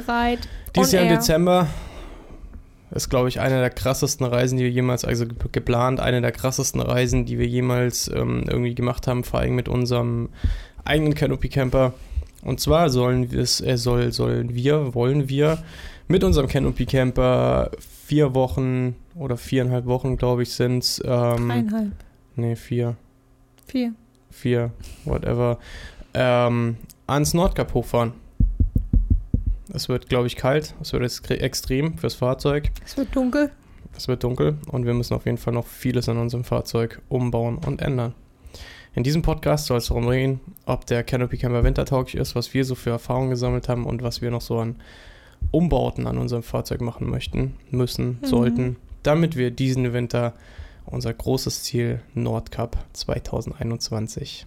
bereit. Dieses Jahr im. Dezember ist, glaube ich, eine der krassesten Reisen, die wir jemals, also ge- geplant, eine der krassesten Reisen, die wir jemals ähm, irgendwie gemacht haben, vor allem mit unserem eigenen Canopy Camper. Und zwar sollen wir es, äh, soll, sollen wir, wollen wir mit unserem Canopy Camper vier Wochen oder viereinhalb Wochen, glaube ich, sind es. Ähm, Dreieinhalb, nee, vier. vier. vier, whatever, ähm, ans Nordkap hochfahren. Es wird, glaube ich, kalt. Es wird extre- extrem fürs Fahrzeug. Es wird dunkel. Es wird dunkel und wir müssen auf jeden Fall noch vieles an unserem Fahrzeug umbauen und ändern. In diesem Podcast soll es darum gehen, ob der Canopy Camper wintertauglich ist, was wir so für Erfahrungen gesammelt haben und was wir noch so an Umbauten an unserem Fahrzeug machen möchten, müssen, Mhm. sollten, damit wir diesen Winter unser großes Ziel Nordkap 2021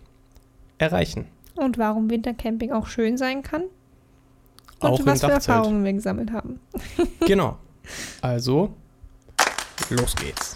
erreichen. Und warum Wintercamping auch schön sein kann. Und Auch im was für Dachzelt. Erfahrungen wir gesammelt haben. Genau. Also, los geht's.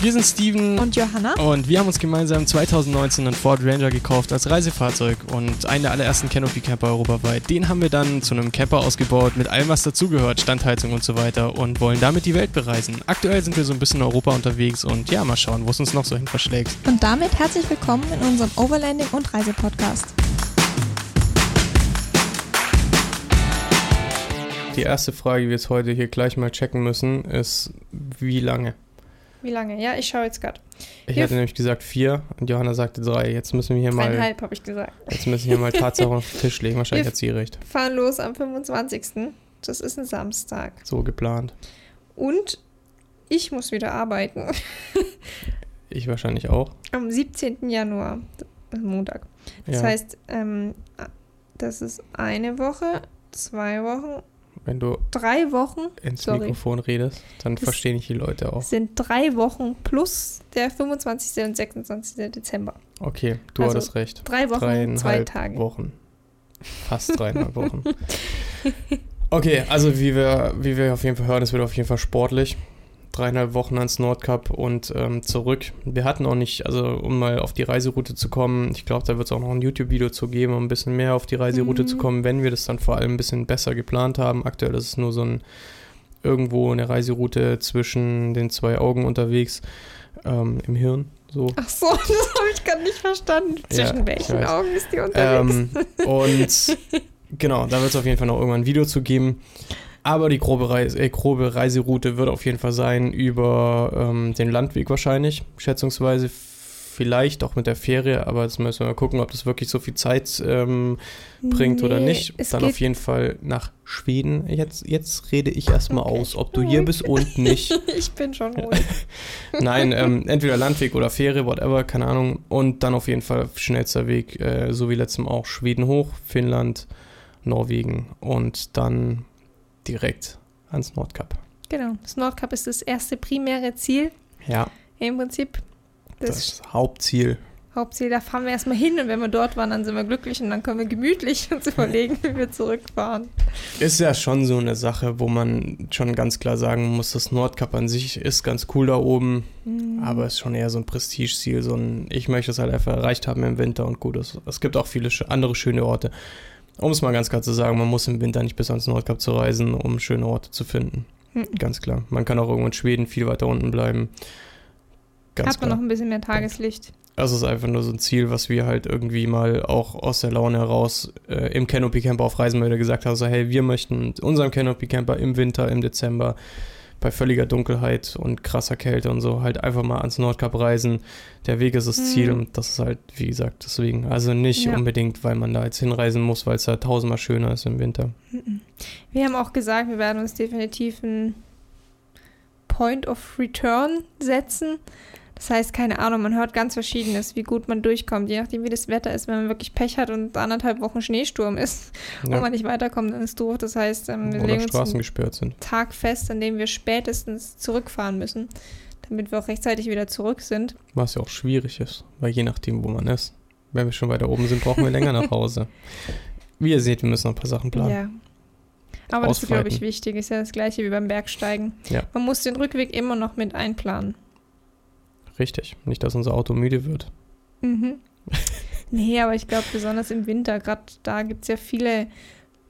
Wir sind Steven Und Johanna? und wir haben uns gemeinsam 2019 einen Ford Ranger gekauft als Reisefahrzeug und einen der allerersten Canopy Camper europaweit. Den haben wir dann zu einem Camper ausgebaut mit allem, was dazugehört, Standheizung und so weiter und wollen damit die Welt bereisen. Aktuell sind wir so ein bisschen in Europa unterwegs und ja, mal schauen, wo es uns noch so hin verschlägt. Und damit herzlich willkommen in unserem Overlanding und Reisepodcast. Die erste Frage, die wir jetzt heute hier gleich mal checken müssen, ist, wie lange? Wie lange? Ja, ich schaue jetzt gerade. Ich Hier- hatte nämlich gesagt vier und Johanna sagte drei. Jetzt müssen wir hier mal, Dreieinhalb, habe ich gesagt. jetzt müssen wir hier mal Tatsachen auf den Tisch legen. Wahrscheinlich Wir- hat sie recht. Fahren los am 25. Das ist ein Samstag. So geplant. Und ich muss wieder arbeiten. Ich wahrscheinlich auch. Am 17. Januar. Montag. Das ja. heißt, ähm, das ist eine Woche, zwei Wochen, Wenn du drei Wochen. ins Sorry. Mikrofon redest, dann verstehen nicht die Leute auch. Es sind drei Wochen plus der 25. und 26. Dezember. Okay, du Also, hattest recht. Drei Wochen, Dreieinhalb zwei Tage. Wochen. Fast dreieinhalb Wochen. Okay, also wie wir, wie wir auf jeden Fall hören, es wird auf jeden Fall sportlich. Dreieinhalb Wochen ans Nordkap und ähm, zurück. Wir hatten auch nicht, also um mal auf die Reiseroute zu kommen, ich glaube, da wird es auch noch ein YouTube-Video zu geben, um ein bisschen mehr auf die Reiseroute Mhm. zu kommen, wenn wir das dann vor allem ein bisschen besser geplant haben. Aktuell ist es nur so ein irgendwo eine Reiseroute zwischen den zwei Augen unterwegs ähm, im Hirn. So. Ach so, das habe ich gerade nicht verstanden. Ja, Zwischen ich welchen. Augen ist die unterwegs? Ähm, und genau, da wird es auf jeden Fall noch irgendwann ein Video zu geben. Aber die grobe, Reise, äh, grobe Reiseroute wird auf jeden Fall sein über ähm, den Landweg wahrscheinlich, schätzungsweise. Vielleicht auch mit der Fähre, aber jetzt müssen wir mal gucken, ob das wirklich so viel Zeit ähm, bringt oder Nee, nicht. Es Dann auf jeden Fall nach Schweden. Jetzt, jetzt rede ich erstmal Okay. aus, ob du hier bist und nicht. ich bin schon ruhig. Nein, ähm, entweder Landweg oder Fähre, whatever, keine Ahnung. Und dann auf jeden Fall schnellster Weg, äh, so wie letztem auch Schweden hoch, Finnland, Norwegen und dann direkt ans Nordkap. Genau. Das Nordkap ist das erste primäre Ziel. Ja, Im Prinzip das, das, Hauptziel. Hauptziel. Da fahren wir erstmal hin und wenn wir dort waren, dann sind wir glücklich und dann können wir gemütlich uns überlegen, wie wir zurückfahren. Ist ja schon so eine Sache, wo man schon ganz klar sagen muss, das Nordkap an sich ist ganz cool da oben, Mhm. aber ist schon eher so ein Prestigeziel. So ein, ich möchte es halt einfach erreicht haben im Winter und gut ist. Es gibt auch viele andere schöne Orte. Um es mal ganz klar zu sagen, man muss im Winter nicht bis ans Nordkap zu reisen, um schöne Orte zu finden. Mhm. Ganz klar. Man kann auch irgendwo in Schweden viel weiter unten bleiben. Ganz Hat man klar. noch ein bisschen mehr Tageslicht. Das ist einfach nur so ein Ziel, was wir halt irgendwie mal auch aus der Laune heraus äh, im Canopy Camper auf Reisen wieder gesagt haben, so hey, wir möchten mit unserem Canopy Camper im Winter, im Dezember, bei völliger Dunkelheit und krasser Kälte und so halt einfach mal ans Nordkap reisen. Der Weg ist das Mhm. Ziel und das ist halt, wie gesagt, deswegen. Also nicht Ja. unbedingt, weil man da jetzt hinreisen muss, weil es da tausendmal schöner ist im Winter. Mhm. Wir haben auch gesagt, wir werden uns definitiv einen Point of Return setzen. Das heißt, keine Ahnung, man hört ganz Verschiedenes, wie gut man durchkommt, je nachdem, wie das Wetter ist. Wenn man wirklich Pech hat und anderthalb Wochen Schneesturm ist Ja. und man nicht weiterkommt, dann ist doof. Das heißt, ähm, wir Oder legen uns Straßen einen gesperrt sind. Tag fest, an dem wir spätestens zurückfahren müssen, damit wir auch rechtzeitig wieder zurück sind. Was ja auch schwierig ist, weil je nachdem, wo man ist. Wenn wir schon weiter oben sind, brauchen wir länger nach Hause. Wie ihr seht, wir müssen noch ein paar Sachen planen. Ja. Aber das ist, glaube ich, wichtig. Ist ja das gleiche wie beim Bergsteigen. Ja. Man muss den Rückweg immer noch mit einplanen. Richtig. Nicht, dass unser Auto müde wird. Mhm. nee, aber ich glaube, besonders im Winter, gerade da gibt es ja viele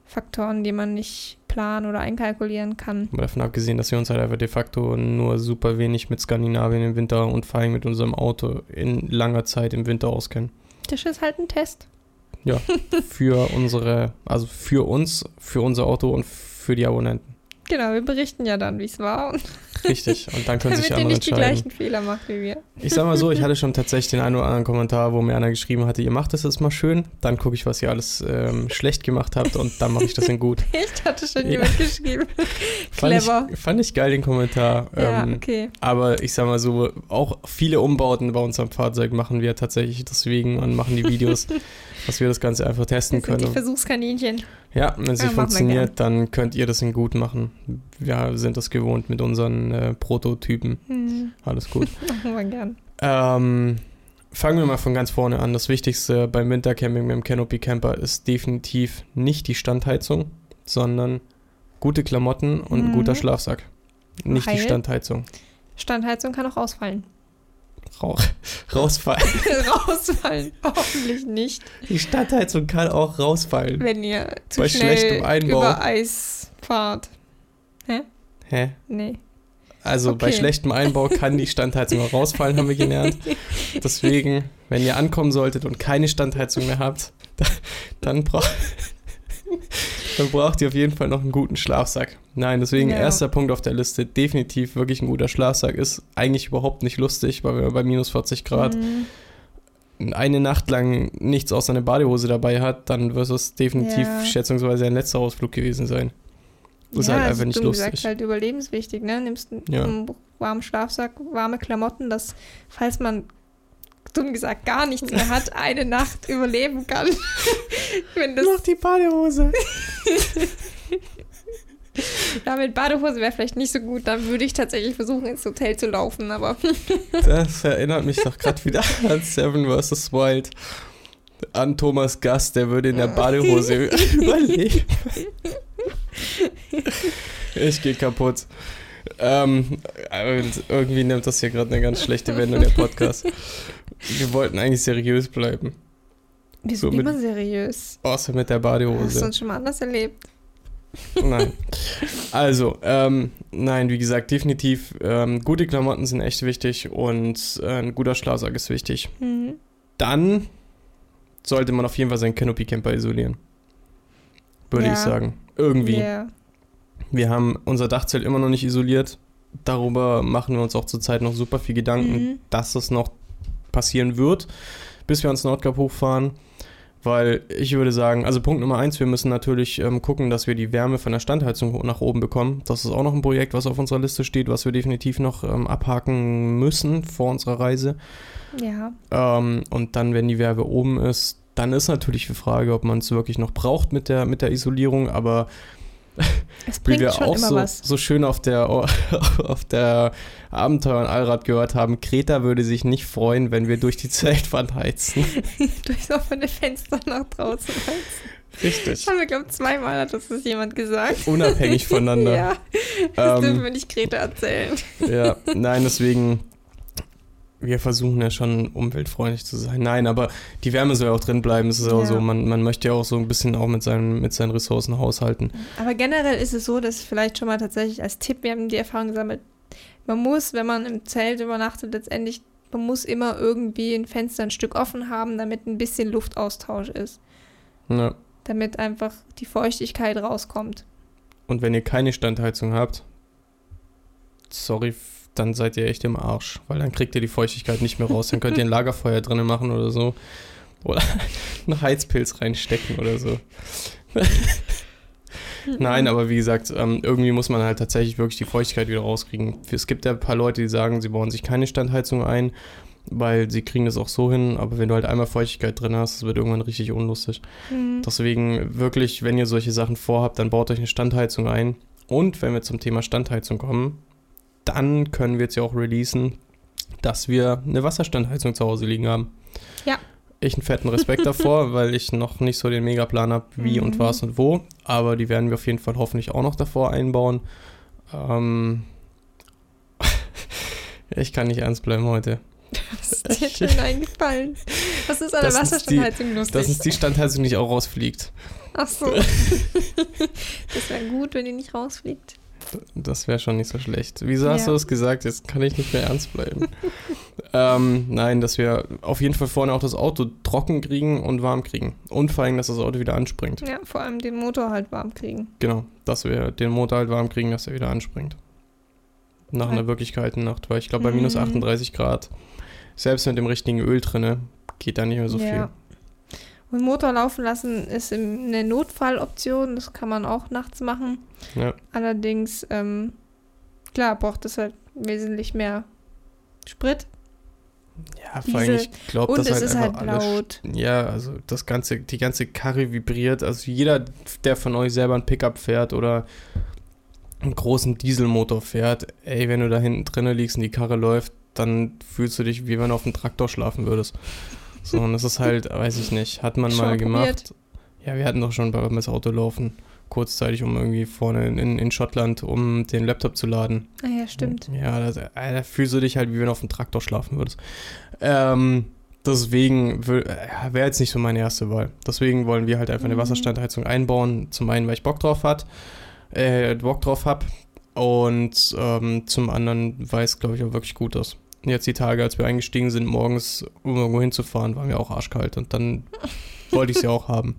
Faktoren, die man nicht planen oder einkalkulieren kann. Mal davon abgesehen, dass wir uns halt einfach de facto nur super wenig mit Skandinavien im Winter und vor allem mit unserem Auto in langer Zeit im Winter auskennen. Das ist halt ein Test. Für unsere, also für uns, für unser Auto und für die Abonnenten. Genau, wir berichten ja dann, wie es war. Richtig. Und dann können sich damit ihr andere nicht die entscheiden. gleichen Fehler macht wie wir. Ich sag mal so, ich hatte schon tatsächlich den einen oder anderen Kommentar, wo mir einer geschrieben hatte, ihr macht das jetzt mal schön, dann gucke ich, was ihr alles ähm, schlecht gemacht habt und dann mache ich das in gut. Echt, hatte schon jemand geschrieben. Fand Clever. ich, fand ich geil, den Kommentar. Ja, ähm, okay. Aber ich sag mal so, auch viele Umbauten bei unserem Fahrzeug machen wir tatsächlich deswegen und machen die Videos, dass wir das Ganze einfach testen Das sind die können. Versuchskaninchen. Ja, wenn es Ja, nicht funktioniert, dann könnt ihr das in gut machen. Wir sind das gewohnt mit unseren äh, Prototypen. Hm, Alles gut. machen wir gern. ähm, fangen wir mal von ganz vorne an. Das Wichtigste beim Wintercamping mit dem Canopy Camper ist definitiv nicht die Standheizung, sondern gute Klamotten und ein Mhm. guter Schlafsack. Nicht die Weil? Standheizung. Standheizung kann auch ausfallen. Rauch, rausfallen. Rausfallen. Hoffentlich nicht, Die Standheizung kann auch rausfallen. wenn ihr zu Bei schnell schlechtem Einbau. über Eis fahrt. Hä? Nee. Also bei Okay. schlechtem Einbau kann die Standheizung auch rausfallen, haben wir gelernt. Deswegen, wenn ihr ankommen solltet und keine Standheizung mehr habt, da- dann, brauch, dann braucht ihr auf jeden Fall noch einen guten Schlafsack. Nein, deswegen Ja. erster Punkt auf der Liste, definitiv wirklich ein guter Schlafsack. Ist eigentlich überhaupt nicht lustig, weil wir bei minus 40 Grad Hm, eine Nacht lang nichts außer eine Badehose dabei hat, dann wird es definitiv Ja. schätzungsweise ein letzter Ausflug gewesen sein. Ist ja, halt also einfach nicht gesagt, lustig. halt überlebenswichtig, ne? Nimmst einen Ja. einen warmen Schlafsack, warme Klamotten, dass, falls man dumm gesagt gar nichts mehr hat, eine Nacht überleben kann. Wenn das Noch die Badehose. ja, mit Badehose wäre vielleicht nicht so gut, dann würde ich tatsächlich versuchen, ins Hotel zu laufen, aber Das erinnert mich doch gerade wieder an Seven vs. Wild. An Thomas Gast, der würde in der Badehose überleben. Ich gehe kaputt. Ähm, irgendwie nimmt das hier gerade eine ganz schlechte Wendung, der Podcast. Wir wollten eigentlich seriös bleiben. Wir So sind mit- immer seriös. Außer mit der Hast du Badehose. uns schon mal anders erlebt? Nein. Also, ähm, nein, wie gesagt, definitiv ähm, gute Klamotten sind echt wichtig und äh, ein guter Schlafsack ist wichtig. Mhm. dann sollte man auf jeden Fall seinen Canopy Camper isolieren. Würde Ja. ich sagen. Irgendwie. Ja. Wir haben unser Dachzelt immer noch nicht isoliert. Darüber machen wir uns auch zurzeit noch super viel Gedanken, Mhm. dass das noch passieren wird, bis wir ans Nordkap hochfahren. Weil ich würde sagen, also Punkt Nummer eins, wir müssen natürlich ähm, gucken, dass wir die Wärme von der Standheizung nach oben bekommen. Das ist auch noch ein Projekt, was auf unserer Liste steht, was wir definitiv noch ähm, abhaken müssen vor unserer Reise. Ja. Ähm, und dann, wenn die Wärme oben ist, dann ist natürlich die Frage, ob man es wirklich noch braucht mit der, mit der Isolierung. Aber Es wie bringt wir schon auch immer so, was. so schön auf der, auf der Abenteuer und Allrad gehört haben, Greta würde sich nicht freuen, wenn wir durch die Zeltwand heizen. Durch offene Fenster nach draußen heizen. Richtig. Haben wir, glaube ich, zweimal hat das jemand gesagt. Unabhängig voneinander. Ja, das dürfen ähm, wir nicht Greta erzählen. ja, nein, deswegen, wir versuchen ja schon umweltfreundlich zu sein. Nein, aber die Wärme soll ja auch drin bleiben. Es ist auch Ja. so, man, man möchte ja auch so ein bisschen auch mit seinen, mit seinen Ressourcen haushalten. Aber generell ist es so, dass vielleicht schon mal tatsächlich als Tipp, wir haben die Erfahrung gesammelt, man muss, wenn man im Zelt übernachtet, letztendlich, man muss immer irgendwie ein Fenster ein Stück offen haben, damit ein bisschen Luftaustausch ist. Ja. Damit einfach die Feuchtigkeit rauskommt. Und wenn ihr keine Standheizung habt, sorry, dann seid ihr echt im Arsch, weil dann kriegt ihr die Feuchtigkeit nicht mehr raus. Dann könnt ihr ein Lagerfeuer drinnen machen oder so. Oder einen Heizpilz reinstecken oder so. Nein, aber wie gesagt, ähm, irgendwie muss man halt tatsächlich wirklich die Feuchtigkeit wieder rauskriegen. Es gibt ja ein paar Leute, die sagen, sie bauen sich keine Standheizung ein, weil sie kriegen das auch so hin. Aber wenn du halt einmal Feuchtigkeit drin hast, das wird irgendwann richtig unlustig. Mhm. Deswegen wirklich, wenn ihr solche Sachen vorhabt, dann baut euch eine Standheizung ein. Und wenn wir zum Thema Standheizung kommen, dann können wir jetzt ja auch releasen, dass wir eine Wasserstandheizung zu Hause liegen haben. Ja. Ich einen fetten Respekt davor, weil ich noch nicht so den Megaplan habe, wie und Mhm. was und wo. Aber die werden wir auf jeden Fall hoffentlich auch noch davor einbauen. Ähm ich kann nicht ernst bleiben heute. Was ist dir denn eingefallen? Was ist an der Das die- Wasserstandheizung lustig? Dass uns die Standheizung nicht auch rausfliegt. Ach so. gut, wenn die nicht rausfliegt. Das wäre schon nicht so schlecht. Wieso hast Ja. du das gesagt? Jetzt kann ich nicht mehr ernst bleiben. ähm, nein, dass wir auf jeden Fall vorne auch das Auto trocken kriegen und warm kriegen. Und vor allem, dass das Auto wieder anspringt. Ja, vor allem den Motor halt warm kriegen. Genau, dass wir den Motor halt warm kriegen, dass er wieder anspringt. Nach Ja. einer wirklich kalten Nacht, weil ich glaube, bei minus Mhm. 38 Grad, selbst mit dem richtigen Öl drinne, geht da nicht mehr so Ja. Und Motor laufen lassen ist eine Notfalloption, das kann man auch nachts machen. Ja. Allerdings, ähm, klar, braucht es halt wesentlich mehr Sprit. Ja, vor allem, ich glaube, es halt ist einfach halt alles laut. Ja, also das ganze, die ganze Karre vibriert. Also jeder, der von euch selber ein Pickup fährt oder einen großen Dieselmotor fährt, ey, wenn du da hinten drinnen liegst und die Karre läuft, dann fühlst du dich, wie wenn du auf dem Traktor schlafen würdest. So, und das ist halt, weiß ich nicht, hat man Schon mal gemacht. probiert? Ja, wir hatten doch schon beim das Auto laufen, kurzzeitig, um irgendwie vorne in, in Schottland, um den Laptop zu laden. Ah ja, stimmt. Ja, das, äh, da fühlst du dich halt, wie wenn du auf dem Traktor schlafen würdest. Ähm, deswegen wäre jetzt nicht so meine erste Wahl. Deswegen wollen wir halt einfach eine Mhm. Wasserstandheizung einbauen. Zum einen, weil ich Bock drauf hat, äh, Bock drauf hab und ähm, zum anderen, weil es, glaube ich, auch wirklich gut ist. Jetzt die Tage, als wir eingestiegen sind, morgens, um irgendwo hinzufahren, waren wir auch arschkalt und dann wollte ich sie auch haben.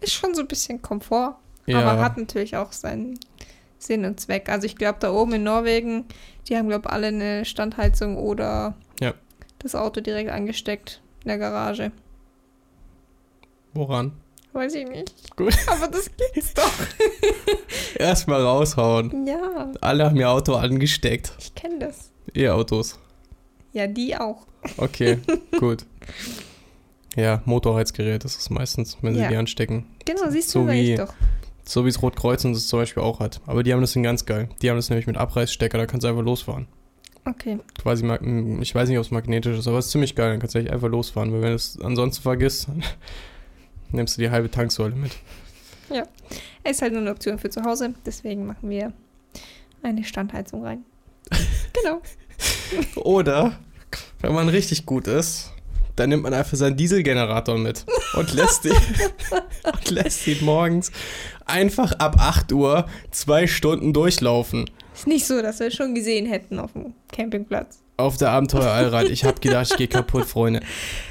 Ist schon so ein bisschen Komfort, Ja, aber hat natürlich auch seinen Sinn und Zweck. Also ich glaube, da oben in Norwegen, die haben, glaube ich, alle eine Standheizung oder Ja. das Auto direkt angesteckt in der Garage. woran? Weiß ich nicht. Gut. Aber das gibt's doch. Erstmal raushauen. Ja, Alle haben ihr Auto angesteckt. ich kenne das. E-Autos. Ja, die auch. Okay, gut. Ja, Motorheizgerät ist es meistens, wenn sie Ja. die anstecken. Genau, siehst So du, ich wie- doch. So wie es Rotkreuz uns das zum Beispiel auch hat. Aber die haben das in ganz geil. Die haben das nämlich mit Abreißstecker, da kannst du einfach losfahren. Okay. Quasi, mag- ich weiß nicht, ob es magnetisch ist, aber es ist ziemlich geil. Dann kannst du einfach losfahren. Weil wenn du es ansonsten vergisst, dann nimmst du die halbe Tanksäule mit. Ist halt nur eine Option für zu Hause, deswegen machen wir eine Standheizung rein. genau. Oder, wenn man richtig gut ist, dann nimmt man einfach seinen Dieselgenerator mit und lässt ihn, und lässt ihn morgens einfach ab 8 Uhr zwei Stunden durchlaufen. Ist nicht so, dass wir es schon gesehen hätten auf dem Campingplatz. Auf der Abenteuer Allrad. Ich hab gedacht, ich gehe kaputt, Freunde.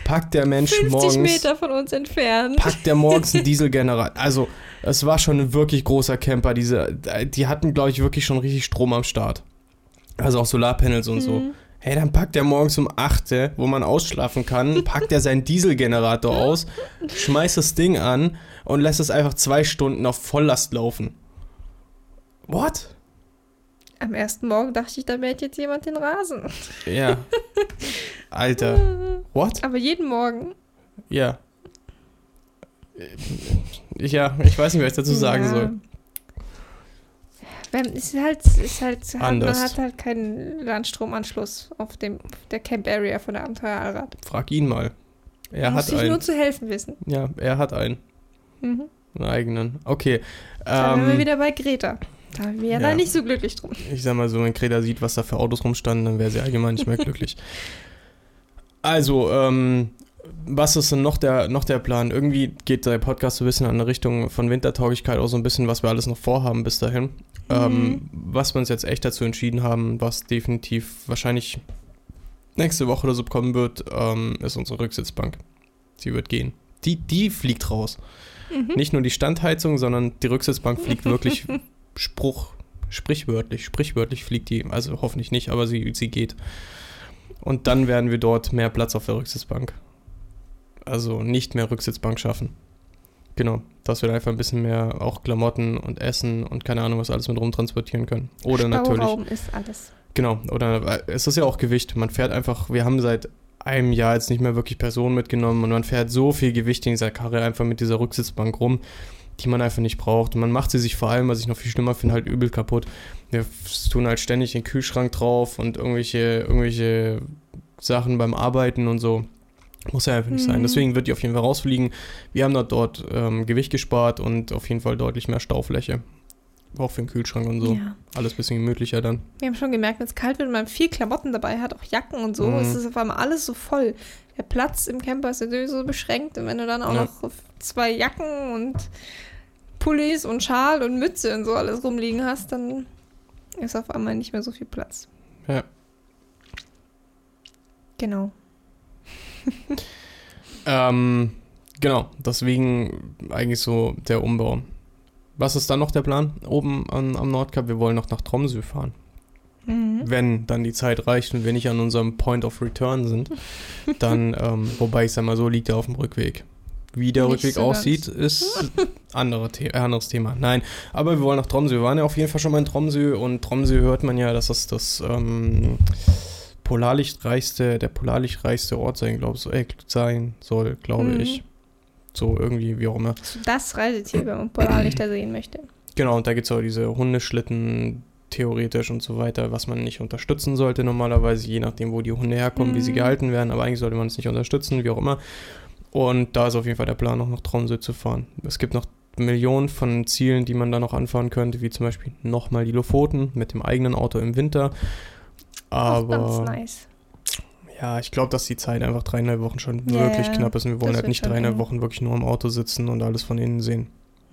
Packt der Mensch 50 morgens, Meter von uns entfernt. packt der morgens einen Dieselgenerator. Also, es war schon ein wirklich großer Camper. Diese, die hatten, glaube ich, wirklich schon richtig Strom am Start. Also auch Solarpanels und so. Mhm. Hey, dann packt er morgens um 8, wo man ausschlafen kann, packt er seinen Dieselgenerator aus, schmeißt das Ding an und lässt es einfach zwei Stunden auf Volllast laufen. What? Am ersten Morgen dachte ich, da mäht jetzt jemand den Rasen. Ja. Alter. What? Aber jeden Morgen. Ja. Ja, ich weiß nicht, was ich dazu sagen Ja. soll. Wenn, ist halt, ist halt, hat, man Anders. hat halt keinen Landstromanschluss auf dem auf der Camp Area von der Abenteuer Allrad. Frag ihn mal. Er Muss hat ich einen. nur zu helfen wissen. Ja, er hat einen. Mhm. Einen eigenen. Okay. Da sind wir Ähm, wieder bei Greta. Da wäre ja. da nicht so glücklich drum. ich sag mal so, wenn Greta sieht, was da für Autos rumstanden, dann wäre sie allgemein nicht mehr glücklich. Also, ähm, was ist denn noch der, noch der Plan? Irgendwie geht der Podcast so ein bisschen an eine Richtung von Wintertauglichkeit auch so ein bisschen, was wir alles noch vorhaben bis dahin. Ähm, was wir uns jetzt echt dazu entschieden haben, was definitiv wahrscheinlich nächste Woche oder so kommen wird, ähm, ist unsere Rücksitzbank. Sie wird gehen. Die, die fliegt raus. Mhm. Nicht nur die Standheizung, sondern die Rücksitzbank fliegt wirklich Spruch, sprichwörtlich, sprichwörtlich fliegt die, also hoffentlich nicht, aber sie, sie geht. Und dann werden wir dort mehr Platz auf der Rücksitzbank. Also nicht mehr Rücksitzbank schaffen. Genau, dass wir da einfach ein bisschen mehr auch Klamotten und Essen und keine Ahnung, was alles mit rumtransportieren können. Oder natürlich, Stauraum ist alles. genau, oder äh, es ist ja auch Gewicht. Man fährt einfach, wir haben seit einem Jahr jetzt nicht mehr wirklich Personen mitgenommen und man fährt so viel Gewicht in dieser Karre einfach mit dieser Rücksitzbank rum, die man einfach nicht braucht. Und man macht sie sich vor allem, was ich noch viel schlimmer finde, halt übel kaputt. Wir tun halt ständig den Kühlschrank drauf und irgendwelche, irgendwelche Sachen beim Arbeiten und so. Muss ja einfach nicht sein. Mhm. Deswegen wird die auf jeden Fall rausfliegen. Wir haben dort, dort ähm, Gewicht gespart und auf jeden Fall deutlich mehr Staufläche. Auch für den Kühlschrank und so. Ja. Alles ein bisschen gemütlicher dann. Wir haben schon gemerkt, wenn es kalt wird und man viel Klamotten dabei hat, auch Jacken und so, Mhm. ist es auf einmal alles so voll. Der Platz im Camper ist ja sowieso beschränkt und wenn du dann auch Ja. noch zwei Jacken und Pullis und Schal und Mütze und so alles rumliegen hast, dann ist auf einmal nicht mehr so viel Platz. Ja. Genau. Ähm, genau, deswegen eigentlich so der Umbau. Was ist dann noch der Plan oben an, am Nordkap? Wir wollen noch nach Tromsø fahren. Mhm. Wenn dann die Zeit reicht und wir nicht an unserem Point of Return sind, dann, ähm, wobei ich sag mal so, liegt er auf dem Rückweg. Wie der Nicht Rückweg so aussieht, ist andere The äh, anderes Thema. Nein, aber wir wollen nach Tromsø. Wir waren ja auf jeden Fall schon mal in Tromsø und Tromsø hört man ja, dass das das ähm, polarlichtreichste, der polarlichtreichste Ort sein, glaub, so, äh, sein soll, glaube Mhm. ich. So irgendwie, wie auch immer. Das Reiseziel, wenn man Polarlichter sehen möchte. Genau, und da gibt es auch diese Hundeschlitten theoretisch und so weiter, was man nicht unterstützen sollte normalerweise, je nachdem, wo die Hunde herkommen, wie sie Mhm. gehalten werden, aber eigentlich sollte man es nicht unterstützen, wie auch immer. Und da ist auf jeden Fall der Plan, noch nach Tromsø zu fahren. Es gibt noch Millionen von Zielen, die man da noch anfahren könnte, wie zum Beispiel nochmal die Lofoten mit dem eigenen Auto im Winter. Auch ganz Aber nice. ja, ich glaube, dass die Zeit einfach dreieinhalb Wochen schon Ja, wirklich knapp ist und wir wollen halt nicht dreieinhalb eng. Wochen wirklich nur im Auto sitzen und alles von innen sehen.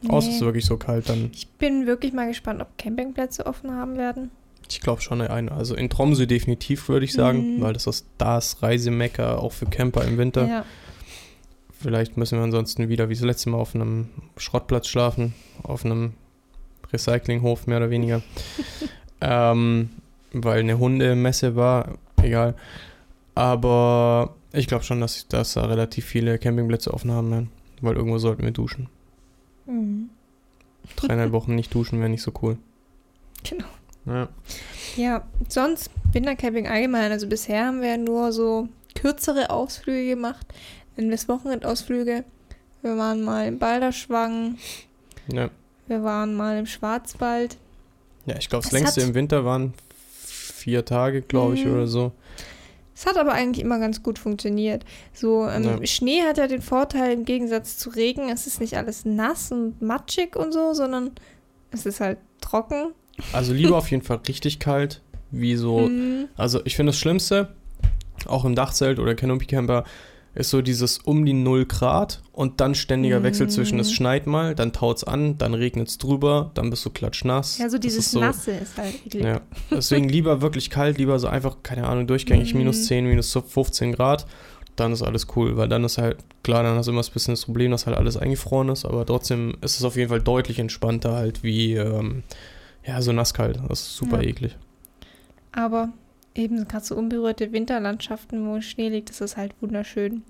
Außer es ist Nee. wirklich so kalt, dann Ich bin wirklich mal gespannt, ob Campingplätze offen haben werden. Ich glaube schon eine. Also in Tromsø definitiv, würde ich sagen, Mhm. weil das ist das Reisemecker auch für Camper im Winter. Ja. Vielleicht müssen wir ansonsten wieder wie das letzte Mal auf einem Schrottplatz schlafen, auf einem Recyclinghof mehr oder weniger. ähm, weil eine Hundemesse war, egal. Aber ich glaube schon, dass, dass da relativ viele Campingplätze offen haben werden, weil irgendwo sollten wir duschen. Mhm. Dreieinhalb Wochen nicht duschen wäre nicht so cool. Genau. Ja. Ja, sonst Wintercamping allgemein. Also bisher haben wir nur so kürzere Ausflüge gemacht. Nennen wir es Wochenendausflüge. Wir waren mal im Balderschwang. ja. Wir waren mal im Schwarzwald. Ja, ich glaube, das längste im Winter waren vier Tage, glaube ich, Mhm. oder so. Es hat aber eigentlich immer ganz gut funktioniert. So, ähm, Ja. Schnee hat ja den Vorteil im Gegensatz zu Regen, es ist nicht alles nass und matschig und so, sondern es ist halt trocken. Also lieber auf jeden Fall richtig kalt, wie so. Mhm. Also ich finde das Schlimmste, auch im Dachzelt oder Canopy Camper, ist so dieses um die 0 Grad und dann ständiger Wechsel zwischen es Mhm. schneit mal, dann taut's an, dann regnet's drüber, dann bist du klatschnass. Ja, so dieses ist so, Nasse ist halt eklig. Ja, deswegen lieber wirklich kalt, lieber so einfach, keine Ahnung, durchgängig Mhm. minus 10, minus 15 Grad. Dann ist alles cool, weil dann ist halt, klar, dann hast du immer ein bisschen das Problem, dass halt alles eingefroren ist, aber trotzdem ist es auf jeden Fall deutlich entspannter halt wie, ähm, ja, so nasskalt. Das ist super Ja. eklig. Aber eben gerade so unberührte Winterlandschaften, wo Schnee liegt, das ist halt wunderschön.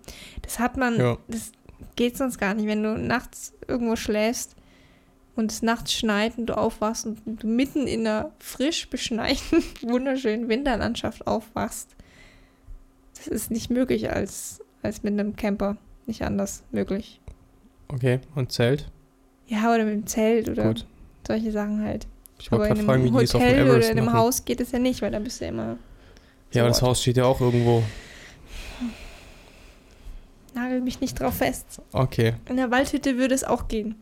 Das hat man, Ja. das geht sonst gar nicht, wenn du nachts irgendwo schläfst und es nachts schneit und du aufwachst und du mitten in einer frisch beschneiten, wunderschönen Winterlandschaft aufwachst. Das ist nicht möglich als, als mit einem Camper. Nicht anders möglich. Okay, und Zelt? Ja, oder mit dem Zelt oder Gut. solche Sachen halt. Ich wollte Aber in gerade einem fragen, wie die es auf dem Hotel oder Everest in einem machen. Haus geht es ja nicht, weil da bist du ja immer. Ja, aber das so- Haus steht ja auch irgendwo. Nagel mich nicht drauf fest. Okay, In der Waldhütte würde es auch gehen.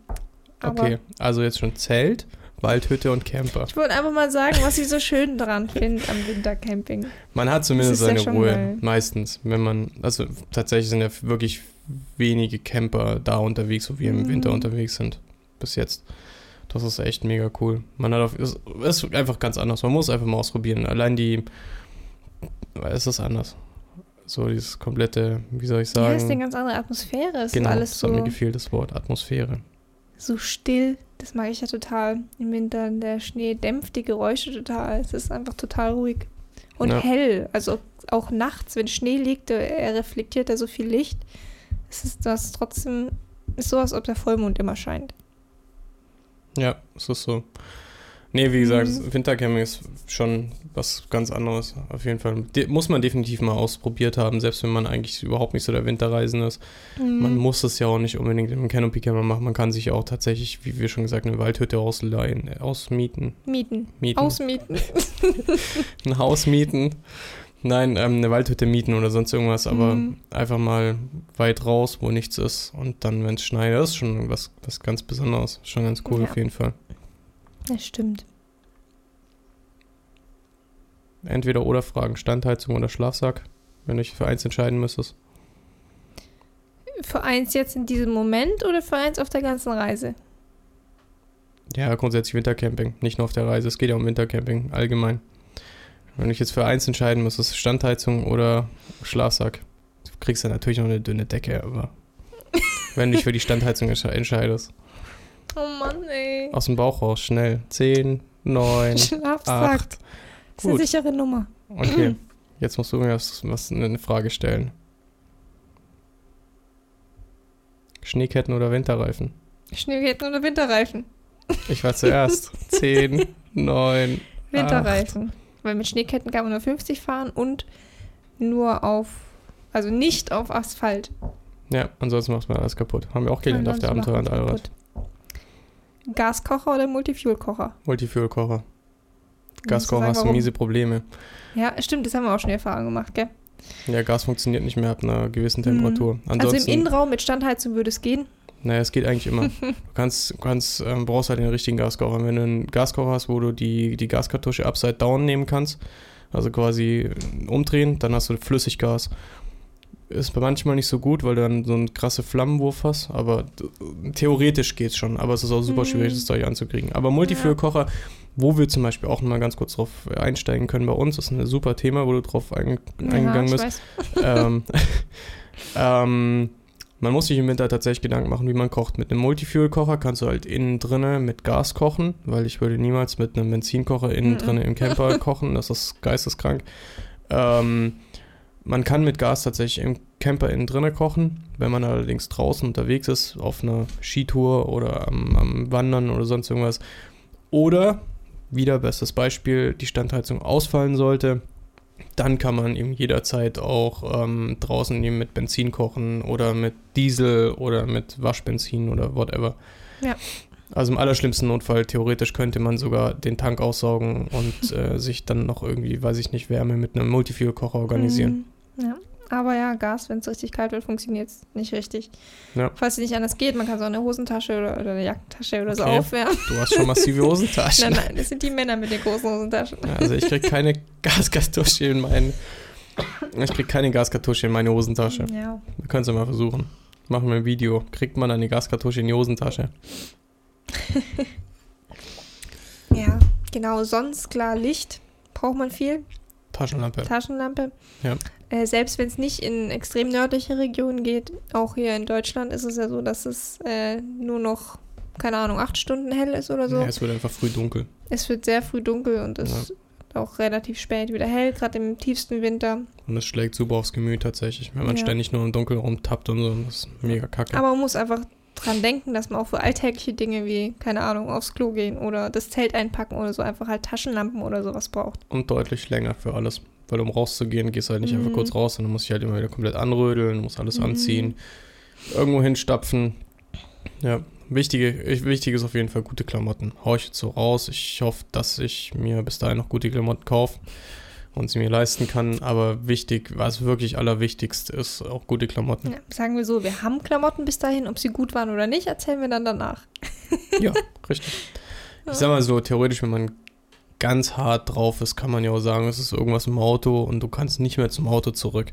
Aber okay. Also jetzt schon Zelt, Waldhütte und Camper. ich wollte einfach mal sagen, was ich so schön dran finde am Wintercamping. Man hat zumindest ja seine schon Ruhe, geil. meistens. Wenn man, also tatsächlich sind ja wirklich wenige Camper da unterwegs, wo wir im Mhm. Winter unterwegs sind. Bis jetzt. Das ist echt mega cool. Man hat auf, es ist einfach ganz anders. Man muss einfach mal ausprobieren. Allein die, es ist anders. So dieses komplette, wie soll ich Ja, sagen? ist eine ganz andere Atmosphäre. Es genau, ist alles das hat mir so, gefehlt, das Wort Atmosphäre. so still. Das mag ich ja total. Im Winter, der Schnee dämpft die Geräusche total. Es ist einfach total ruhig. Und Ja. hell. Also auch nachts, wenn Schnee liegt, er reflektiert da so viel Licht. Es ist das trotzdem, ist so, als ob der Vollmond immer scheint. Ja, es ist so. Nee, wie gesagt, Mhm. Wintercamping ist schon was ganz anderes. Auf jeden Fall. De muss man definitiv mal ausprobiert haben, selbst wenn man eigentlich überhaupt nicht so der Winterreisende ist. Man Mhm. muss es ja auch nicht unbedingt im Canopy Camper machen. Man kann sich auch tatsächlich, wie wir schon gesagt, eine Waldhütte ausleihen, äh, ausmieten. Mieten. Mieten. Ausmieten. Ein Haus mieten. Nein, ähm, eine Waldhütte mieten oder sonst irgendwas, aber Mhm. einfach mal weit raus, wo nichts ist. Und dann, wenn es schneit, ist schon was, was ganz Besonderes. Schon ganz cool Ja. auf jeden Fall. Das stimmt. Entweder oder Fragen, Standheizung oder Schlafsack, wenn du dich für eins entscheiden müsstest. Für eins jetzt in diesem Moment oder für eins auf der ganzen Reise? Ja, grundsätzlich Wintercamping, nicht nur auf der Reise. Es geht ja um Wintercamping allgemein. Wenn ich jetzt für eins entscheiden es Standheizung oder Schlafsack. Du kriegst ja natürlich noch eine dünne Decke, aber wenn du dich für die Standheizung entsche- entscheidest. Oh Mann, ey. Aus dem Bauch raus, schnell. 10, 9, Schlafsack. 8. Das ist eine sichere Nummer. Okay, jetzt musst du mir was, was eine Frage stellen. Schneeketten oder Winterreifen? Schneeketten oder Winterreifen? Ich war zuerst. 10, 9, Winterreifen. Weil mit Schneeketten kann man nur 50 fahren und nur auf, also nicht auf Asphalt. Ja, ansonsten macht man alles kaputt. Haben wir auch gelernt auf der Abenteuer und Allrad. Gaskocher oder Multifuel-Kocher? Multifuel-Kocher. Gaskocher hast du miese Probleme. Ja, stimmt, das haben wir auch schon Erfahrung gemacht, gell? Ja, Gas funktioniert nicht mehr ab einer gewissen Mhm. Temperatur. Also im Ansonsten, Innenraum mit Standheizung würde es gehen. naja, es geht eigentlich immer. Du kannst, kannst, ähm, brauchst halt den richtigen Gaskocher. Wenn du einen Gaskocher hast, wo du die, die Gaskartusche upside down nehmen kannst, also quasi umdrehen, dann hast du Flüssiggas. Ist bei manchmal nicht so gut, weil du dann so einen krasse Flammenwurf hast, aber d- theoretisch geht's schon. Aber es ist auch super Mhm. schwierig, das Zeug anzukriegen. Aber Multifuel-Kocher, wo wir zum Beispiel auch mal ganz kurz drauf einsteigen können bei uns, ist ein super Thema, wo du drauf ein, eingegangen ich bist ähm, ähm, man muss sich im Winter tatsächlich Gedanken machen, wie man kocht. Mit einem Multifuel-Kocher kannst du halt innen drinne mit Gas kochen, weil ich würde niemals mit einem Benzinkocher innen Mhm. drinne im Camper kochen, das ist geisteskrank. Ähm, man kann mit Gas tatsächlich im Camper innen drinne kochen. Wenn man allerdings draußen unterwegs ist, auf einer Skitour oder am, am Wandern oder sonst irgendwas. Oder, wieder bestes Beispiel, die Standheizung ausfallen sollte, dann kann man eben jederzeit auch ähm, draußen eben mit Benzin kochen oder mit Diesel oder mit Waschbenzin oder whatever. Ja. Also im allerschlimmsten Notfall, theoretisch könnte man sogar den Tank aussaugen und äh, sich dann noch irgendwie, weiß ich nicht, Wärme mit einem Multifuel-Kocher organisieren. Ja. Aber ja, Gas, wenn es richtig kalt wird, funktioniert es nicht richtig. Ja. Falls es nicht anders geht, man kann so eine Hosentasche oder, oder eine Jackentasche oder so Okay. aufwärmen. Du hast schon massive Hosentaschen. Nein, nein, das sind die Männer mit den großen Hosentaschen. Also ich krieg keine Gaskartusche in meinen. Ich krieg keine Gaskartusche in meine Hosentasche. Ja. Wir können es ja mal versuchen. Machen wir ein Video. Kriegt man eine Gaskartusche in die Hosentasche? Ja, genau. Sonst klar, Licht braucht man viel. Taschenlampe. Taschenlampe. Ja. Äh, selbst wenn es nicht in extrem nördliche Regionen geht, auch hier in Deutschland ist es ja so, dass es äh, nur noch, keine Ahnung, acht Stunden hell ist oder so. Ja, es wird einfach früh dunkel. Es wird sehr früh dunkel und es ist auch relativ spät wieder hell, gerade im tiefsten Winter. Und es schlägt super aufs Gemüt tatsächlich, wenn man Ja. ständig nur im Dunkeln rumtappt und so. Das ist mega kacke. Aber man muss einfach dran denken, dass man auch für alltägliche Dinge wie, keine Ahnung, aufs Klo gehen oder das Zelt einpacken oder so einfach halt Taschenlampen oder sowas braucht. und deutlich länger für alles. Weil um rauszugehen, gehst du halt nicht Mhm. einfach kurz raus, sondern musst dich halt immer wieder komplett anrödeln, musst alles Mhm. anziehen, irgendwo hinstapfen. Ja, wichtige, ich- wichtig ist auf jeden Fall gute Klamotten. Hau ich jetzt so raus. Ich hoffe, dass ich mir bis dahin noch gute Klamotten kaufe und sie mir leisten kann. Aber wichtig, was wirklich allerwichtigst ist, auch gute Klamotten. Ja, sagen wir so, wir haben Klamotten bis dahin, ob sie gut waren oder nicht, erzählen wir dann danach. Ja, richtig. Ich sag mal so, theoretisch, wenn man ganz hart drauf ist, kann man ja auch sagen, es ist irgendwas im Auto und du kannst nicht mehr zum Auto zurück.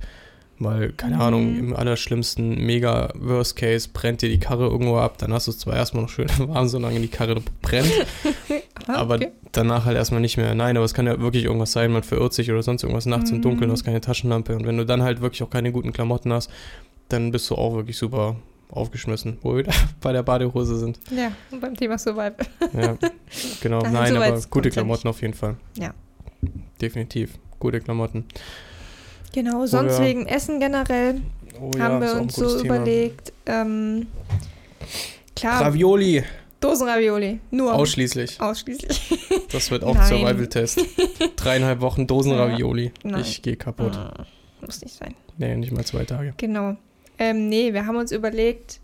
Weil, keine Mhm. Ahnung, im allerschlimmsten mega Worst Case brennt dir die Karre irgendwo ab, dann hast du es zwar erstmal noch schön warm, solange die Karre brennt, Aha, aber okay. danach halt erstmal nicht mehr. Nein, aber es kann ja wirklich irgendwas sein, man verirrt sich oder sonst irgendwas nachts im Mhm. Dunkeln, du hast keine Taschenlampe und wenn du dann halt wirklich auch keine guten Klamotten hast, dann bist du auch wirklich super aufgeschmissen, wo wir bei der Badehose sind. Ja, und beim Thema Survival. Ja, genau. Nein, Nein, aber gute Klamotten auf jeden Fall. Ja. Definitiv. Gute Klamotten. Genau, sonst wir- wegen Essen generell Oh haben ist auch wir ein uns so Thema. überlegt. Ähm, klar, Ravioli, Dosenravioli. Nur. ausschließlich. Ausschließlich. Das wird auch Nein. Survival-Test. Dreieinhalb Wochen Dosen-Ravioli. Nein. Ich gehe kaputt. Ah, Muss nicht sein. Nee, nicht mal zwei Tage. Genau. Ähm, nee, wir haben uns überlegt,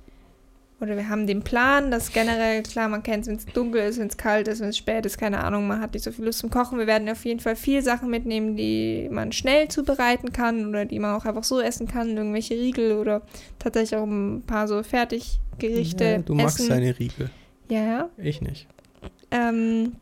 oder wir haben den Plan, dass generell, klar, man kennt es, wenn es dunkel ist, wenn es kalt ist, wenn es spät ist, keine Ahnung, man hat nicht so viel Lust zum Kochen. Wir werden auf jeden Fall viel Sachen mitnehmen, die man schnell zubereiten kann oder die man auch einfach so essen kann, irgendwelche Riegel oder tatsächlich auch ein paar so Fertiggerichte Ja, du magst essen. deine Riegel. Ja, ja. Ich nicht. Ähm,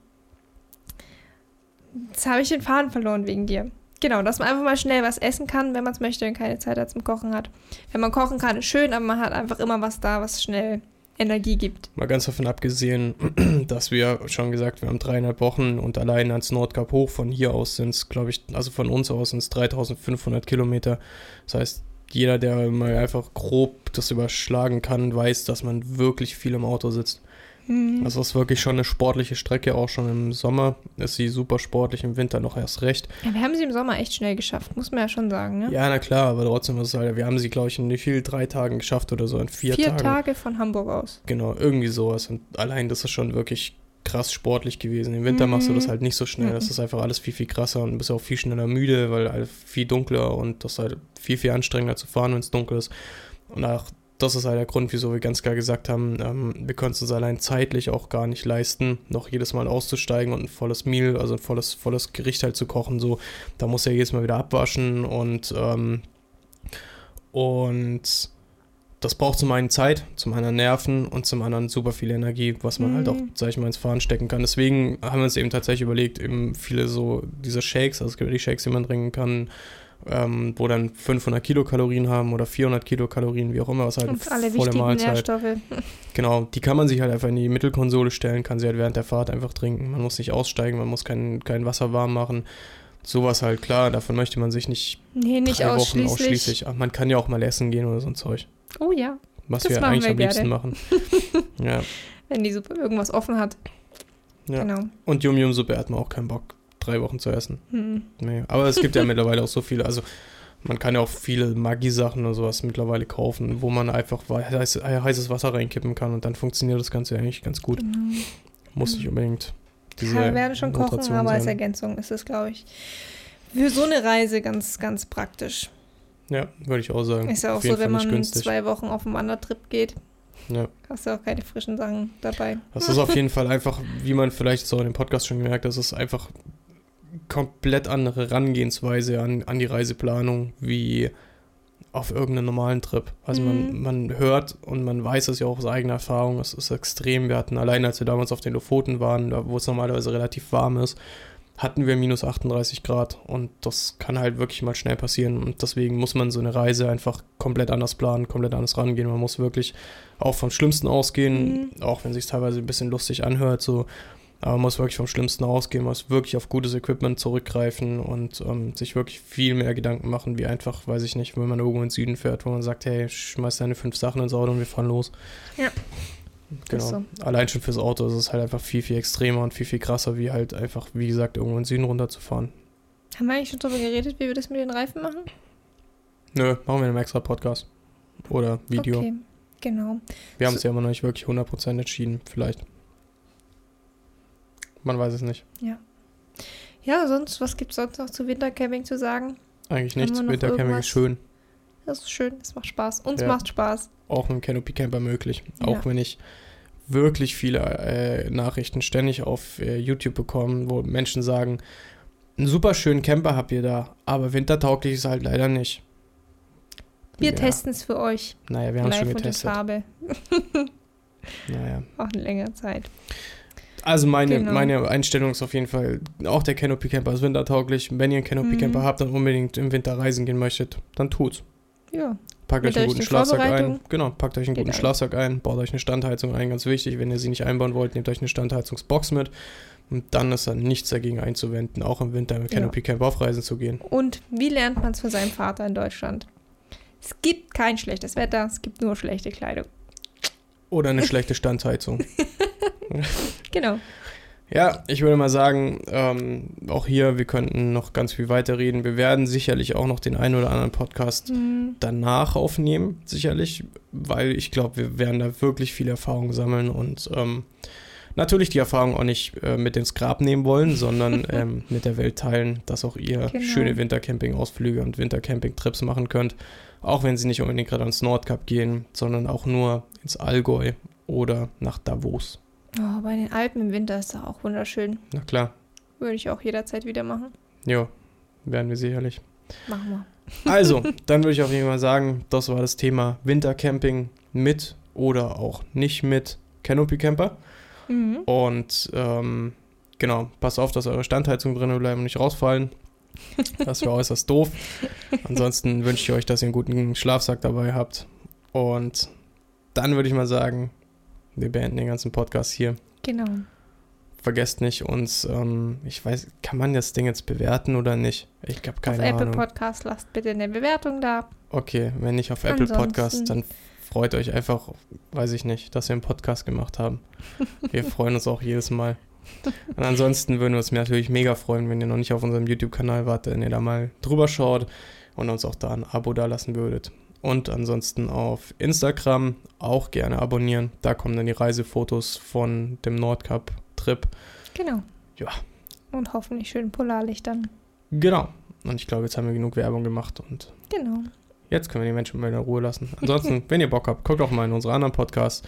jetzt habe ich den Faden verloren wegen dir. Genau, dass man einfach mal schnell was essen kann, wenn man es möchte und keine Zeit zum Kochen hat. Wenn man kochen kann, ist schön, aber man hat einfach immer was da, was schnell Energie gibt. Mal ganz davon abgesehen, dass wir schon gesagt, wir haben dreieinhalb Wochen und allein ans Nordkap hoch von hier aus sind es, glaube ich, also von uns aus sind es 3500 Kilometer. Das heißt, jeder, der mal einfach grob das überschlagen kann, weiß, dass man wirklich viel im Auto sitzt. Mhm. Also es ist wirklich schon eine sportliche Strecke, auch schon im Sommer ist sie super sportlich, im Winter noch erst recht. Ja, wir haben sie im Sommer echt schnell geschafft, muss man ja schon sagen. Ne? Ja, na klar, aber trotzdem ist es halt, wir haben sie, glaube ich, in wie viel, drei Tagen geschafft oder so, in vier, Vier Tagen. Tage von Hamburg aus. Genau, irgendwie sowas. Und allein das ist schon wirklich krass sportlich gewesen. Im Winter Mhm. machst du das halt nicht so schnell. Das Mhm. ist einfach alles viel, viel krasser und bist auch viel schneller müde, weil halt viel dunkler und das ist halt viel, viel anstrengender zu fahren, wenn es dunkel ist. Und auch das ist halt der Grund, wieso wir ganz klar gesagt haben, ähm, wir können es uns allein zeitlich auch gar nicht leisten, noch jedes Mal auszusteigen und ein volles Meal, also ein volles, volles Gericht halt zu kochen. So, da muss er jedes Mal wieder abwaschen und ähm, und das braucht zum einen Zeit, zum anderen Nerven und zum anderen super viel Energie, was man halt auch, Mhm. sag ich mal, ins Fahren stecken kann. Deswegen haben wir uns eben tatsächlich überlegt, eben viele so diese Shakes, also es gibt ja die Shakes, die man trinken kann, ähm, wo dann 500 Kilokalorien haben oder 400 Kilokalorien, wie auch immer, was halt Und alle volle wichtigen Mahlzeit. Nährstoffe. Genau, die kann man sich halt einfach in die Mittelkonsole stellen, kann sie halt während der Fahrt einfach trinken. Man muss nicht aussteigen, man muss kein, kein Wasser warm machen. Sowas halt klar, davon möchte man sich nicht, Nee, nicht drei ausschließlich. Wochen ausschließlich. Man kann ja auch mal essen gehen oder so ein Zeug. Oh ja, Was Das wir eigentlich wir am liebsten gerne. machen. ja. wenn die Suppe irgendwas offen hat. Ja. Genau. Und Yum-Yum-Suppe hat man auch keinen Bock, drei Wochen zu essen. Hm. Nee. Aber es gibt ja mittlerweile auch so viele, also man kann ja auch viele Magie-Sachen und sowas mittlerweile kaufen, wo man einfach heiß, heißes Wasser reinkippen kann und dann funktioniert das Ganze eigentlich ganz gut. Genau. Muss nicht unbedingt diese Ja, wir werden schon kochen, Notation aber als sein. Ergänzung ist es, glaube ich, für so eine Reise ganz, ganz praktisch. Ja, würde ich auch sagen. Ist ja auch so, wenn man günstig. zwei Wochen auf einen Wandertrip geht, Ja. hast du auch keine frischen Sachen dabei. Das ist auf jeden Fall einfach, wie man vielleicht so in dem Podcast schon gemerkt hat, das ist einfach komplett andere Herangehensweise an, an die Reiseplanung wie auf irgendeinen normalen Trip. Also man, Mhm. man hört und man weiß es ja auch aus eigener Erfahrung, es ist extrem. Wir hatten allein, als wir damals auf den Lofoten waren, da wo es normalerweise relativ warm ist, hatten wir minus 38 Grad und das kann halt wirklich mal schnell passieren und deswegen muss man so eine Reise einfach komplett anders planen, komplett anders rangehen. Man muss wirklich auch vom Schlimmsten ausgehen, Mhm. auch wenn es sich teilweise ein bisschen lustig anhört, so, aber man muss wirklich vom Schlimmsten ausgehen, man muss wirklich auf gutes Equipment zurückgreifen und ähm, sich wirklich viel mehr Gedanken machen, wie einfach, weiß ich nicht, wenn man irgendwo ins Süden fährt, wo man sagt, hey, schmeiß deine fünf Sachen ins Auto und wir fahren los. Ja. Genau. So. Allein schon fürs Auto ist es halt einfach viel, viel extremer und viel, viel krasser, wie halt einfach, wie gesagt, irgendwo in den Süden runterzufahren. Haben wir eigentlich schon darüber geredet, wie wir das mit den Reifen machen? Nö, machen wir einen extra Podcast. Oder Video. Okay, genau. Wir haben So- es ja immer noch nicht wirklich 100% entschieden, vielleicht. Man weiß es nicht. Ja, sonst, was gibt es sonst noch zu Wintercamping zu sagen? Eigentlich nichts. Wintercamping irgendwas? ist schön. Das ist schön, es macht Spaß. Uns Ja. macht Spaß. Auch mit dem Canopy Camper möglich. Ja. Auch wenn ich wirklich viele äh, Nachrichten ständig auf äh, YouTube bekomme, wo Menschen sagen, einen super schönen Camper habt ihr da, aber wintertauglich ist halt leider nicht. Wir ja. testen es für euch. Naja, wir haben es schon getestet. Farbe. Naja. Auch eine längere Zeit. Also meine, Genau. meine Einstellung ist auf jeden Fall, auch der Canopy Camper ist wintertauglich. Wenn ihr einen Canopy Mhm. Camper habt und unbedingt im Winter reisen gehen möchtet, dann tut's. Ja. Packt euch einen guten Schlafsack ein. Genau, packt euch einen Geht guten ein. Schlafsack ein, baut euch eine Standheizung ein, ganz wichtig. Wenn ihr sie nicht einbauen wollt, nehmt euch eine Standheizungsbox mit. Und dann ist da nichts dagegen einzuwenden, auch im Winter mit Ja. Canopy Camper auf Reisen zu gehen. Und wie lernt man es von seinem Vater in Deutschland? Es gibt kein schlechtes Wetter, es gibt nur schlechte Kleidung. Oder eine schlechte Standheizung. Genau. Ja, ich würde mal sagen, ähm, auch hier, wir könnten noch ganz viel weiterreden. Wir werden sicherlich auch noch den einen oder anderen Podcast Hm, danach aufnehmen, sicherlich, weil ich glaube, wir werden da wirklich viel Erfahrung sammeln und ähm, natürlich die Erfahrung auch nicht äh, mit ins Grab nehmen wollen, sondern ähm, mit der Welt teilen, dass auch ihr Genau. schöne Wintercamping-Ausflüge und Wintercamping-Trips machen könnt, auch wenn sie nicht unbedingt gerade ans Nordkap gehen, sondern auch nur ins Allgäu oder nach Davos. Oh, bei den Alpen im Winter ist das auch wunderschön. Na klar, Würde ich auch jederzeit wieder machen. ja, werden wir sicherlich. Machen wir. Also, dann würde ich auf jeden Fall sagen, das war das Thema Wintercamping mit oder auch nicht mit Canopy Camper. Mhm. Und ähm, genau, passt auf, dass eure Standheizung drinnen bleiben und nicht rausfallen. Das wäre äußerst doof. Ansonsten wünsche ich euch, dass ihr einen guten Schlafsack dabei habt. Und dann würde ich mal sagen, wir beenden den ganzen Podcast hier. Genau. Vergesst nicht, uns, ähm, ich weiß, kann man das Ding jetzt bewerten oder nicht? Ich habe keine auf Apple Ahnung. Podcast lasst bitte eine Bewertung da. Okay, wenn nicht auf Apple Ansonsten- Podcast, dann freut euch einfach, weiß ich nicht, dass wir einen Podcast gemacht haben. Wir freuen uns auch jedes Mal. Und ansonsten würden wir uns natürlich mega freuen, wenn ihr noch nicht auf unserem YouTube-Kanal wart, wenn ihr da mal drüber schaut und uns auch da ein Abo da lassen würdet. Und ansonsten auf Instagram auch gerne abonnieren. Da kommen dann die Reisefotos von dem Nordkap-Trip. Genau. Ja. Und hoffentlich schön Polarlichtern. Genau. Und ich glaube, jetzt haben wir genug Werbung gemacht und Genau. Jetzt können wir die Menschen mal in Ruhe lassen. Ansonsten, wenn ihr Bock habt, guckt auch mal in unsere anderen Podcasts.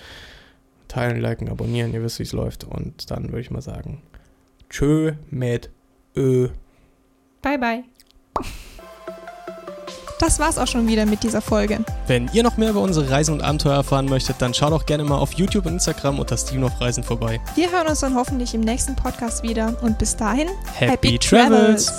Teilen, liken, abonnieren, ihr wisst, wie es läuft. Und dann würde ich mal sagen, tschö mit Ö. Bye, bye. Das war's auch schon wieder mit dieser Folge. Wenn ihr noch mehr über unsere Reisen und Abenteuer erfahren möchtet, dann schaut auch gerne mal auf YouTube und Instagram unter Steven auf Reisen vorbei. Wir hören uns dann hoffentlich im nächsten Podcast wieder und bis dahin Happy, Travels!